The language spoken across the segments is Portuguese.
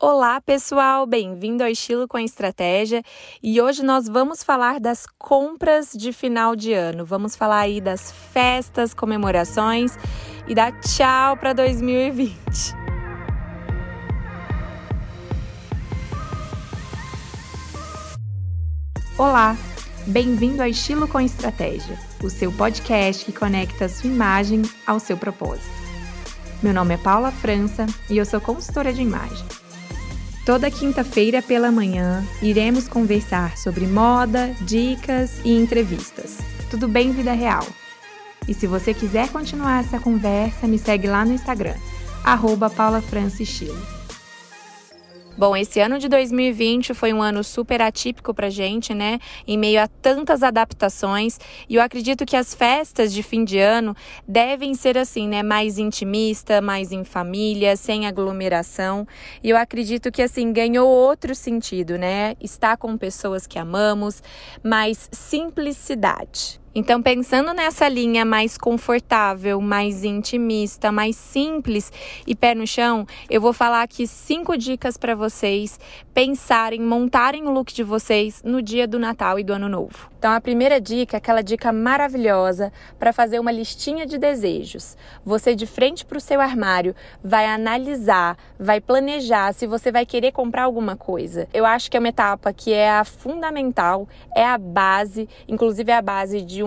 Olá, pessoal, bem-vindo ao Estilo com a Estratégia. E hoje nós vamos falar das compras de final de ano. Vamos falar aí das festas, comemorações e dar tchau para 2020. Olá, bem-vindo ao Estilo com Estratégia, o seu podcast que conecta a sua imagem ao seu propósito. Meu nome é Paula França e eu sou consultora de imagem. Toda quinta-feira pela manhã iremos conversar sobre moda, dicas e entrevistas. Tudo bem, vida real? E se você quiser continuar essa conversa, me segue lá no Instagram, arroba Bom, esse ano de 2020 foi um ano super atípico pra gente, né? Em meio a tantas adaptações. E eu acredito que as festas de fim de ano devem ser assim, né? Mais intimista, mais em família, sem aglomeração. E eu acredito que assim ganhou outro sentido, né? Estar com pessoas que amamos, mais simplicidade. Então, pensando nessa linha mais confortável, mais intimista, mais simples e pé no chão, eu vou falar aqui cinco dicas para vocês pensarem, montarem o look de vocês no dia do Natal e do Ano Novo. Então, a primeira dica é aquela dica maravilhosa para fazer uma listinha de desejos. Você, de frente para o seu armário, vai analisar, vai planejar se você vai querer comprar alguma coisa. Eu acho que é uma etapa que é a fundamental, é a base, inclusive é a base de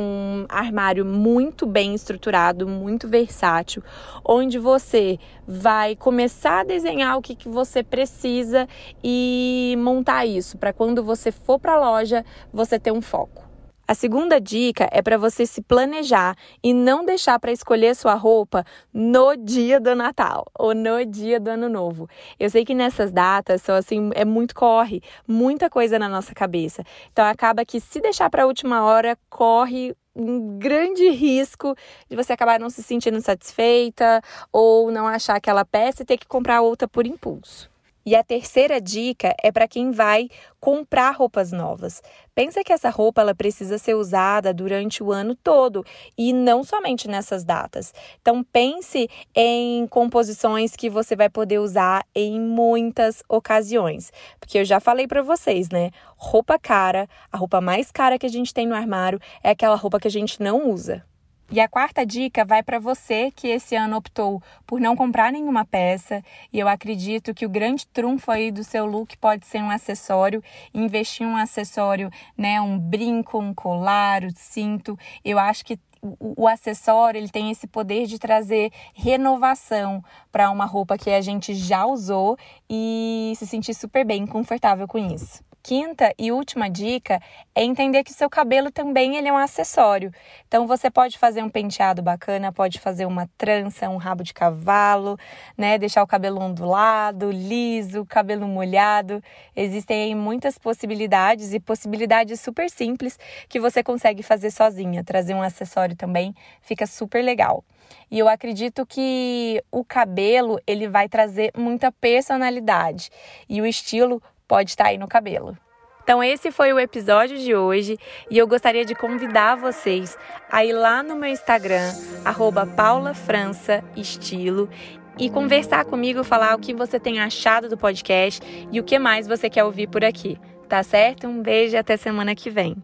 armário muito bem estruturado, muito versátil, onde você vai começar a desenhar o que, que você precisa e montar isso para quando você for para a loja você ter um foco. A segunda dica é para você se planejar e não deixar para escolher sua roupa no dia do Natal ou no dia do Ano Novo. Eu sei que nessas datas só assim é muito corre, muita coisa na nossa cabeça. Então acaba que se deixar para a última hora, corre um grande risco de você acabar não se sentindo satisfeita ou não achar aquela peça e ter que comprar outra por impulso. E a terceira dica é para quem vai comprar roupas novas. Pensa que essa roupa ela precisa ser usada durante o ano todo e não somente nessas datas. Então pense em composições que você vai poder usar em muitas ocasiões, porque eu já falei para vocês, né? Roupa cara, a roupa mais cara que a gente tem no armário é aquela roupa que a gente não usa. E a quarta dica vai para você que esse ano optou por não comprar nenhuma peça. E eu acredito que o grande trunfo aí do seu look pode ser um acessório, investir um acessório, né, um brinco, um colar, um cinto. Eu acho que o, acessório ele tem esse poder de trazer renovação para uma roupa que a gente já usou e se sentir super bem, confortável com isso quinta e última dica é entender que seu cabelo também ele é um acessório. Então você pode fazer um penteado bacana, pode fazer uma trança, um rabo de cavalo, né, deixar o cabelo ondulado, liso, cabelo molhado. Existem aí muitas possibilidades e possibilidades super simples que você consegue fazer sozinha. Trazer um acessório também fica super legal. E eu acredito que o cabelo ele vai trazer muita personalidade e o estilo pode estar aí no cabelo. Então, esse foi o episódio de hoje e eu gostaria de convidar vocês a ir lá no meu Instagram, paulafrançaestilo, e conversar comigo, falar o que você tem achado do podcast e o que mais você quer ouvir por aqui. Tá certo? Um beijo e até semana que vem.